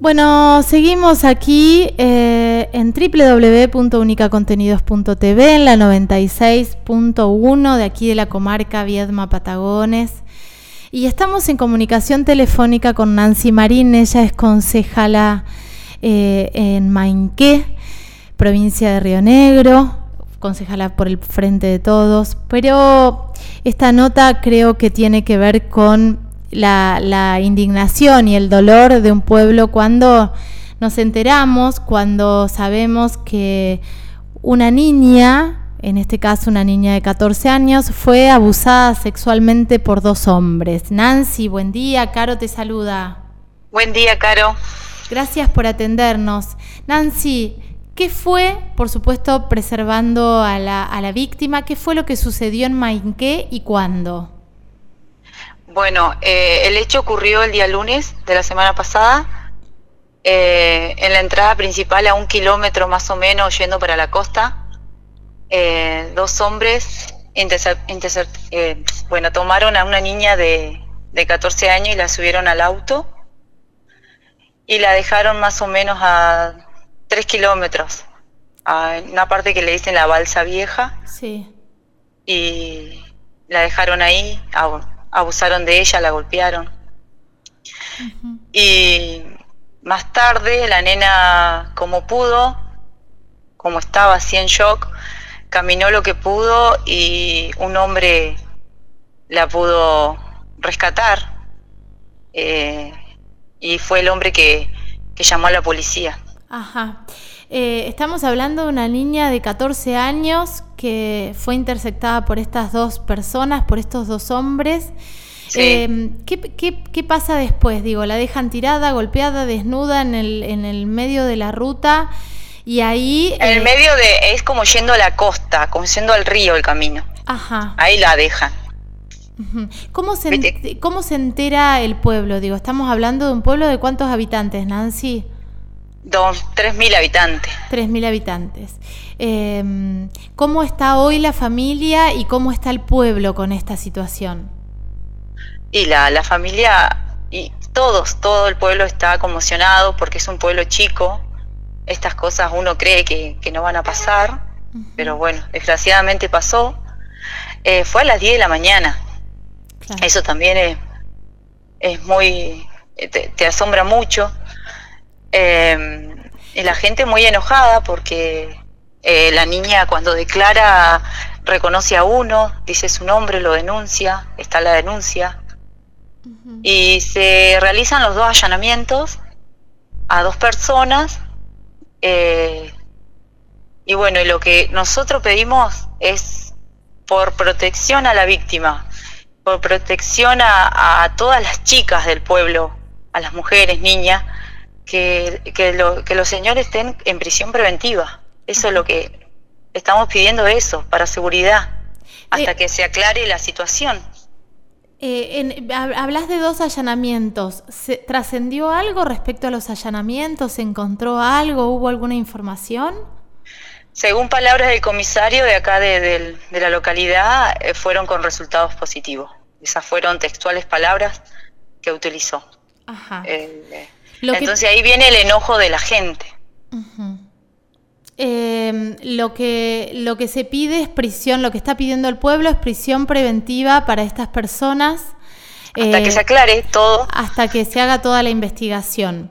Bueno, seguimos aquí eh, en www.unicacontenidos.tv en la 96.1 de aquí de la comarca Viedma Patagones. Y estamos en comunicación telefónica con Nancy Marín, ella es concejala eh, en Mainqué, provincia de Río Negro, concejala por el Frente de Todos, pero esta nota creo que tiene que ver con la, indignación y el dolor de un pueblo cuando nos enteramos, cuando sabemos que una niña, en este caso una niña de 14 años, fue abusada sexualmente por dos hombres. Nancy, buen día, Caro te saluda. Buen día, Caro. Gracias por atendernos. Nancy, ¿qué fue, por supuesto, preservando a la, a la víctima? ¿Qué fue lo que sucedió en Mainqué y cuándo? Bueno, eh, el hecho ocurrió el día lunes de la semana pasada, eh, en la entrada principal a un kilómetro más o menos yendo para la costa. Eh, dos hombres bueno, tomaron a una niña de, de 14 años y la subieron al auto y la dejaron más o menos a 3 kilómetros, a una parte que le dicen la balsa vieja. Sí. Y la dejaron ahí, abusaron de ella, la golpearon. Y más tarde la nena, como pudo, como estaba así en shock, caminó lo que pudo y un hombre la pudo rescatar. Eh, y fue el hombre que, que, llamó a la policía. Ajá. Eh, estamos hablando de una niña de 14 años que fue interceptada por estas dos personas, por estos dos hombres. Em, ¿qué, pasa después? Digo, la dejan tirada, golpeada, desnuda en el, en el medio de la ruta y ahí... En el eh, medio de... es como yendo a la costa, como yendo al río el camino. Ajá. Ahí la dejan. ¿Cómo se, ¿Cómo se entera el pueblo? Digo, estamos hablando de un pueblo de cuántos habitantes, Nancy? Dos, 3.000 habitantes. 3.000 habitantes. Em, ¿Cómo está hoy la familia y cómo está el pueblo con esta situación? Y la, la familia, y todos, todo el pueblo está conmocionado porque es un pueblo chico. Estas cosas uno cree que, no van a pasar, pero bueno, desgraciadamente pasó. Eh, fue a las 10 de la mañana. Eso también es, es muy, te asombra mucho eh, y la gente muy enojada porque eh, la niña cuando declara reconoce a uno, dice su nombre, lo denuncia, está la denuncia. Y se realizan los dos allanamientos a dos personas. Eh, y bueno, y lo que nosotros pedimos es por protección a la víctima, por protección a, a todas las chicas del pueblo, a las mujeres, niñas, que, que, los señores estén en prisión preventiva. Eso es lo que estamos pidiendo eso, para seguridad, hasta eh, que se aclare la situación. Eh, hablas de dos allanamientos. ¿Se, ¿Trascendió algo respecto a los allanamientos? ¿Se encontró algo? ¿Hubo alguna información? Según palabras del comisario de acá de, la localidad, eh, fueron con resultados positivos. Esas fueron textuales palabras que utilizó. Ajá. Entonces ahí viene el enojo de la gente. Em, lo, que, lo que se pide es prisión, lo que está pidiendo el pueblo es prisión preventiva para estas personas. Hasta que eh, se aclare todo. Hasta que se haga toda la investigación.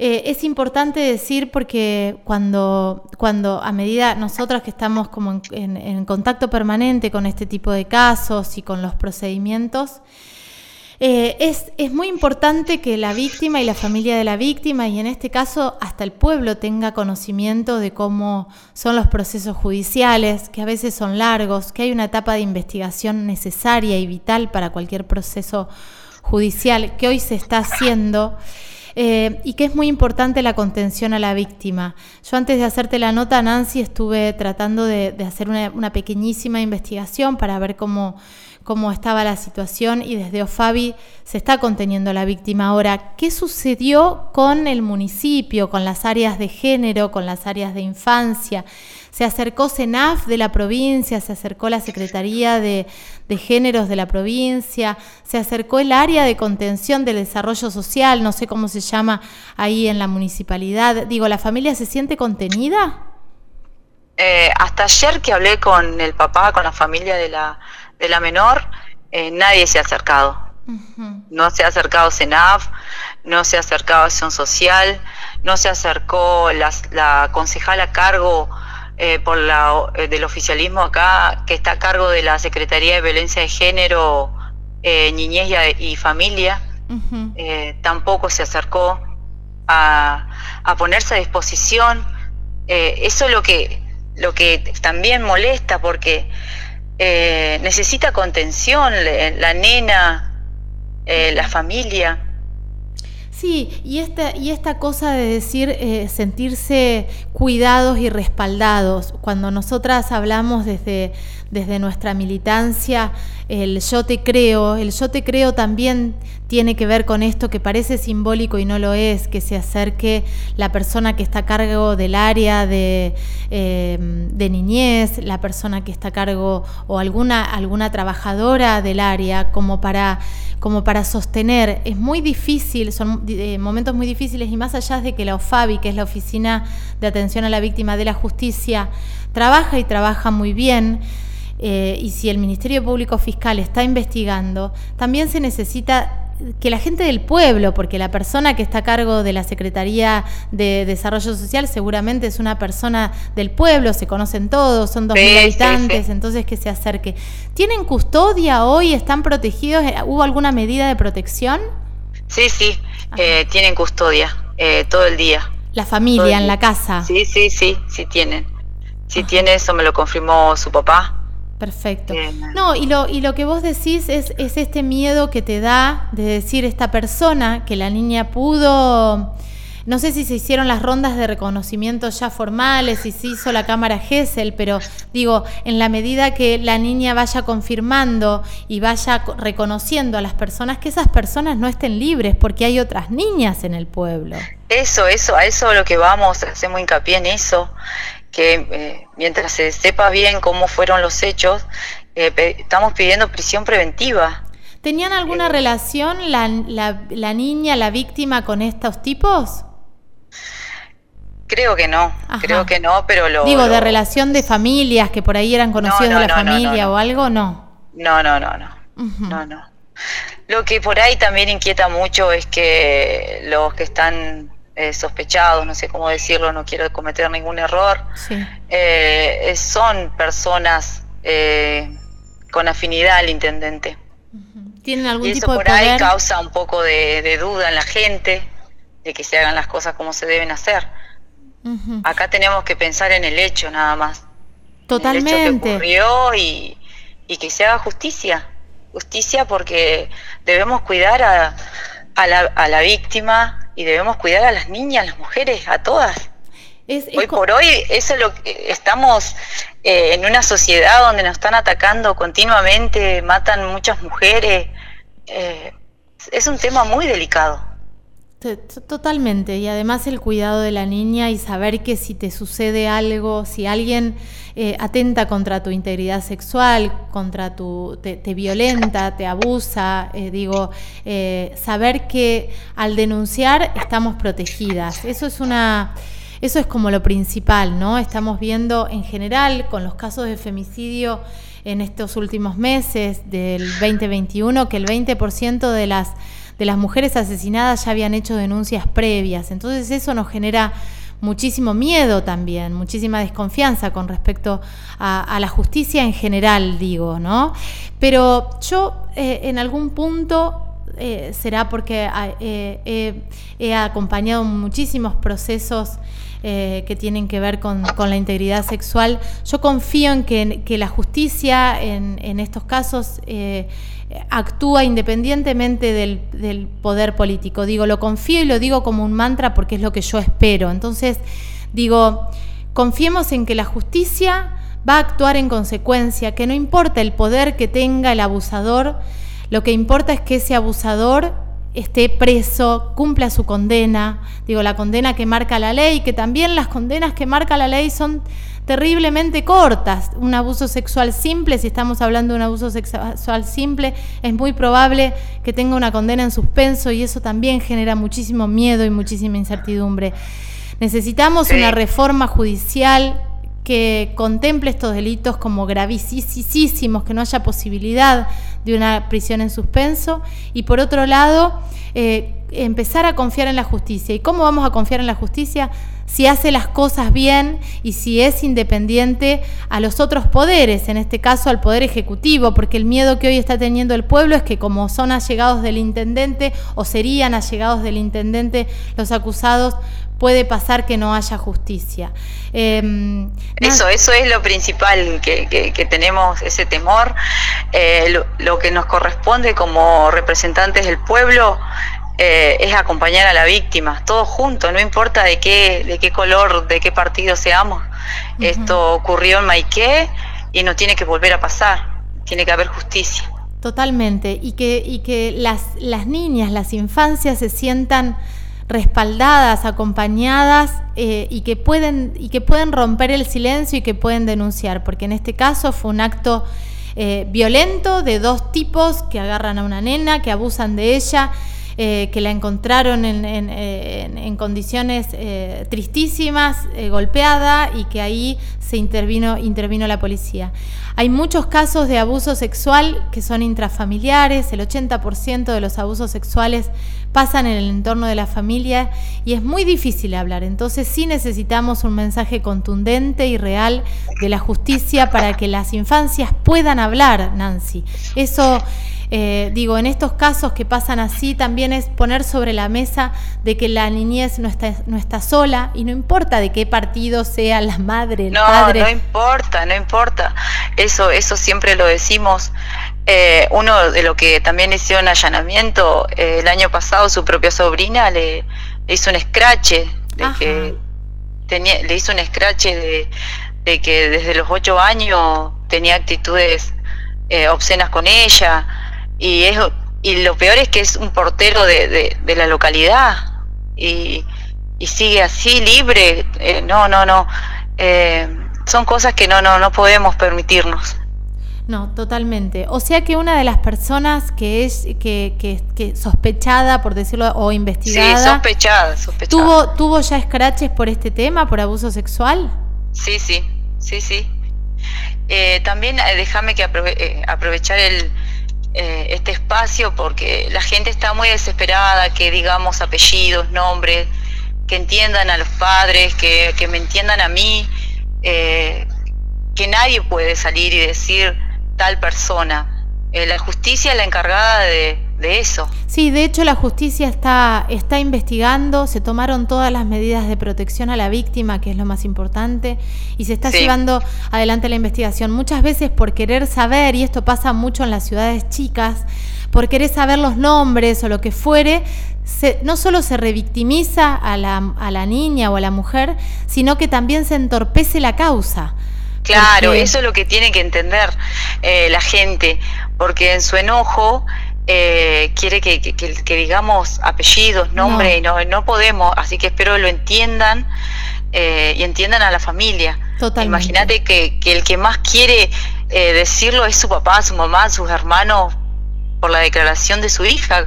Eh, es importante decir porque cuando, cuando a medida nosotras que estamos como en contacto permanente con este tipo de casos y con los procedimientos, eh, es, es, muy importante que la víctima y la familia de la víctima, y en este caso hasta el pueblo, tenga conocimiento de cómo son los procesos judiciales, que a veces son largos, que hay una etapa de investigación necesaria y vital para cualquier proceso judicial que hoy se está haciendo. Eh, y que es muy importante la contención a la víctima. Yo antes de hacerte la nota, Nancy, estuve tratando de, hacer una, pequeñísima investigación para ver cómo, cómo estaba la situación y desde OFABI se está conteniendo la víctima. Ahora, ¿qué sucedió con el municipio, con las áreas de género, con las áreas de infancia? Se acercó CENAF de la provincia, se acercó la Secretaría de, Géneros de la provincia, se acercó el área de contención del desarrollo social, no sé cómo se llama ahí en la municipalidad. Digo, ¿la familia se siente contenida? Eh, hasta ayer que hablé con el papá, con la familia de la, de la menor, eh, nadie se ha acercado. No se ha acercado CENAF, no se ha acercado Acción Social, no se acercó la, la concejal a cargo eh, por la, del oficialismo acá, que está a cargo de la Secretaría de Violencia de Género, Niñez y, Familia, tampoco se acercó a, a ponerse a disposición. eso es lo que lo que también molesta porque eh, necesita contención la nena, eh, la familia. Sí, y esta, y esta cosa de decir eh, sentirse cuidados y respaldados, cuando nosotras hablamos desde, desde nuestra militancia, el yo te creo, el yo te creo también tiene que ver con esto que parece simbólico y no lo es, que se acerque la persona que está a cargo del área de, eh, de niñez, la persona que está a cargo o alguna, alguna trabajadora del área, como para, como para sostener. Es muy difícil, son eh, momentos muy difíciles y más allá de que la OFABI, que es la Oficina de Atención a la Víctima de la Justicia, trabaja y trabaja muy bien, eh, y si el Ministerio Público Fiscal está investigando, también se necesita que la gente del pueblo, porque la persona que está a cargo de la Secretaría de Desarrollo Social seguramente es una persona del pueblo, se conocen todos, son dos mil habitantes, entonces que se acerque. ¿Tienen custodia hoy? ¿Están protegidos? ¿Hubo alguna medida de protección? Sí, sí, eh, tienen custodia eh, todo el día. ¿La familia en la casa? Sí, sí, sí, sí tienen. Sí tiene, eso me lo confirmó su papá. Perfecto. No, y lo, y lo que vos decís es, es este miedo que te da de decir esta persona que la niña pudo, no sé si se hicieron las rondas de reconocimiento ya formales, si se hizo la cámara GESEL, pero digo, en la medida que la niña vaya confirmando y vaya reconociendo a las personas, que esas personas no estén libres, porque hay otras niñas en el pueblo. Eso, eso, a eso lo que vamos, hacemos hincapié en eso, que eh, mientras se sepa bien cómo fueron los hechos, eh, estamos pidiendo prisión preventiva. ¿Tenían alguna eh, relación la, la, niña, la víctima con estos tipos? Creo que no, creo que no, pero lo... Digo, de relación de familias, que por ahí eran conocidos de la familia o algo, no. No, no, no, no. No, no. Lo que por ahí también inquieta mucho es que los que están eh, sospechados, no sé cómo decirlo, no quiero cometer ningún error, eh, son personas eh, con afinidad al intendente. ¿Tienen algún y eso por ahí causa un poco de, duda en la gente de que se hagan las cosas como se deben hacer. Acá tenemos que pensar en el hecho nada más. Totalmente. El hecho que ocurrió y, y que se haga justicia. Justicia porque debemos cuidar a, a, la, a la víctima, y debemos cuidar a las niñas, a las mujeres, a todas. hoy por hoy eso es lo que estamos eh, en una sociedad donde nos están atacando continuamente, matan muchas mujeres. Eh, es un tema muy delicado. Totalmente, y además el cuidado de la niña y saber que si te sucede algo, si alguien eh, atenta contra tu integridad sexual, contra tu, te, violenta, te abusa, eh, digo, eh, saber que al denunciar estamos protegidas. Eso es una, eso es como lo principal, ¿no? Estamos viendo en general con los casos de femicidio en estos últimos meses del 2021 que el 20% de las de las mujeres asesinadas ya habían hecho denuncias previas. Entonces eso nos genera muchísimo miedo también, muchísima desconfianza con respecto a, la justicia en general, digo, ¿no? Pero yo eh, en algún punto eh, será porque eh, he acompañado muchísimos procesos que tienen que ver con, la integridad sexual. Yo confío en que, la justicia en, en estos casos actúa independientemente del, poder político. Digo, lo confío y lo digo como un mantra porque es lo que yo espero. Entonces, digo, confiemos en que la justicia va a actuar en consecuencia, que no importa el poder que tenga el abusador, lo que importa es que ese abusador esté preso, cumpla su condena, digo, la condena que marca la ley, que también las condenas que marca la ley son terriblemente cortas. Un abuso sexual simple, si estamos hablando de un abuso sexual simple, es muy probable que tenga una condena en suspenso y eso también genera muchísimo miedo y muchísima incertidumbre. Necesitamos una reforma judicial que contemple estos delitos como gravísimos, que no haya posibilidad de una prisión en suspenso, y por otro lado, eh, empezar a confiar en la justicia. ¿Y cómo vamos a confiar en la justicia? Si hace las cosas bien y si es independiente a los otros poderes, en este caso al poder ejecutivo, porque el miedo que hoy está teniendo el pueblo es que como son allegados del intendente o serían allegados del intendente los acusados, puede pasar que no haya justicia. Em, eso, eso es lo principal que, tenemos, ese temor. Eh, lo, que nos corresponde como representantes del pueblo eh, es acompañar a la víctima, todos juntos, no importa de qué, de qué color, de qué partido seamos. Esto ocurrió en Maiqué y no tiene que volver a pasar, tiene que haber justicia. Totalmente, y que, y que las, las niñas, las infancias se sientan respaldadas, acompañadas eh, y, que pueden, y que pueden romper el silencio y que pueden denunciar, porque en este caso fue un acto eh, violento de dos tipos que agarran a una nena, que abusan de ella, eh, que la encontraron en, en condiciones tristísimas, golpeada y que ahí se intervino, intervino la policía. Hay muchos casos de abuso sexual que son intrafamiliares, el 80% de los abusos sexuales pasan en el entorno de la familia y es muy difícil hablar. Entonces sí necesitamos un mensaje contundente y real de la justicia para que las infancias puedan hablar, Nancy. Eso eh, digo, en estos casos que pasan así, también es poner sobre la mesa de que la niñez no está, no está sola y no importa de qué partido sea la madre, el no, padre. No importa, no importa. Eso, eso siempre lo decimos. Eh, uno de lo que también hizo un allanamiento, eh, el año pasado su propia sobrina le, hizo un escrache de que tenía, le hizo un escrache de, de, que desde los ocho años tenía actitudes obscenas con ella y, es, y lo peor es que es un portero de, de, la localidad y, y, sigue así libre. Eh, no, no, no. Eh, son cosas que no, no, no podemos permitirnos. No, totalmente. O sea que una de las personas que es que, que, sospechada, por decirlo, o investigada, sí, sospechada, sospechada. ¿tuvo, ¿Tuvo ya escraches por este tema, por abuso sexual? Sí, sí, sí, sí. Eh, también déjame que aprovechar el, eh, este espacio porque la gente está muy desesperada, que digamos apellidos, nombres, que entiendan a los padres, que, me entiendan a mí, eh, que nadie puede salir y decir tal persona. Eh, la justicia es la encargada de, de eso. Sí, de hecho la justicia está, está investigando, se tomaron todas las medidas de protección a la víctima, que es lo más importante, y se está llevando adelante la investigación. Muchas veces por querer saber, y esto pasa mucho en las ciudades chicas, por querer saber los nombres o lo que fuere, no solo se revictimiza a la, a la niña o a la mujer, sino que también se entorpece la causa. Claro, eso es lo que tiene que entender eh, la gente, porque en su enojo eh, quiere que, que, digamos apellidos, nombre, no. y no, podemos, así que espero lo entiendan eh, y entiendan a la familia. Imagínate que, que, el que más quiere eh, decirlo es su papá, su mamá, sus hermanos, por la declaración de su hija,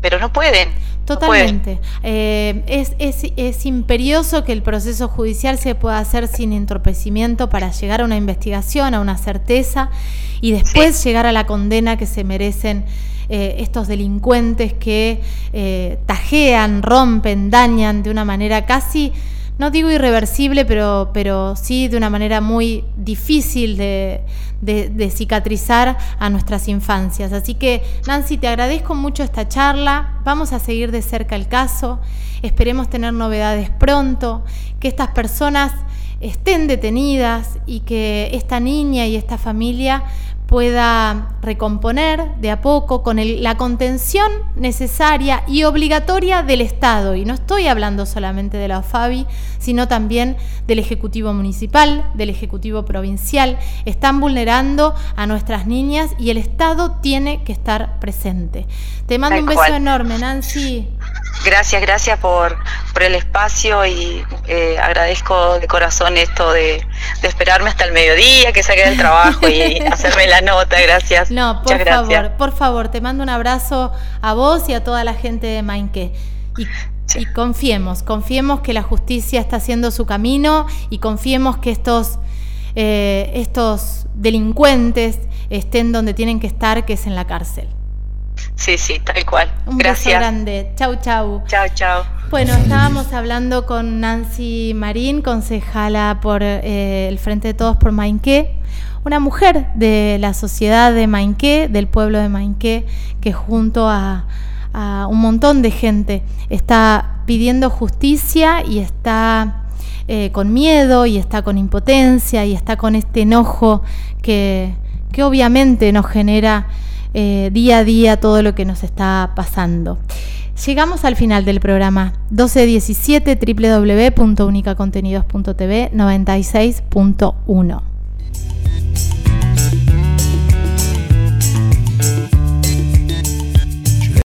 pero no pueden. Totalmente. es, es, es, imperioso que el proceso judicial se pueda hacer sin entorpecimiento para llegar a una investigación, a una certeza y después llegar a la condena que se merecen eh, estos delincuentes que eh, tajean, rompen, dañan de una manera casi, no digo irreversible, pero, pero sí de una manera muy difícil de, cicatrizar a nuestras infancias. Así que, Nancy, te agradezco mucho esta charla. Vamos a seguir de cerca el caso. Esperemos tener novedades pronto, que estas personas estén detenidas y que esta niña y esta familia pueda recomponer de a poco con la contención necesaria y obligatoria del Estado. Y no estoy hablando solamente de la OFABI, sino también del Ejecutivo Municipal, del Ejecutivo Provincial. Están vulnerando a nuestras niñas y el Estado tiene que estar presente. Te mando un beso enorme, Nancy. Gracias, gracias por, por el espacio y eh, agradezco de corazón esto de, esperarme hasta el mediodía, que saque del trabajo y hacerme la nota. Gracias. No, por favor, por favor, te mando un abrazo a vos y a toda la gente de Mainqué. Y, y confiemos, confiemos que la justicia está haciendo su camino y confiemos que estos, eh, estos delincuentes estén donde tienen que estar, que es en la cárcel. Sí, sí, tal cual. Un Gracias. beso grande. Chau, chau. Chau, chau. Bueno, estábamos hablando con Nancy Marín, concejala por eh, el Frente de Todos por Mainqué, una mujer de la sociedad de Mainqué, del pueblo de Mainqué, que junto a, un montón de gente está pidiendo justicia y está eh, con miedo y está con impotencia y está con este enojo que, que obviamente nos genera eh, día a día todo lo que nos está pasando. Llegamos al final del programa 1217 www.unicacontenidos.tv 96.1.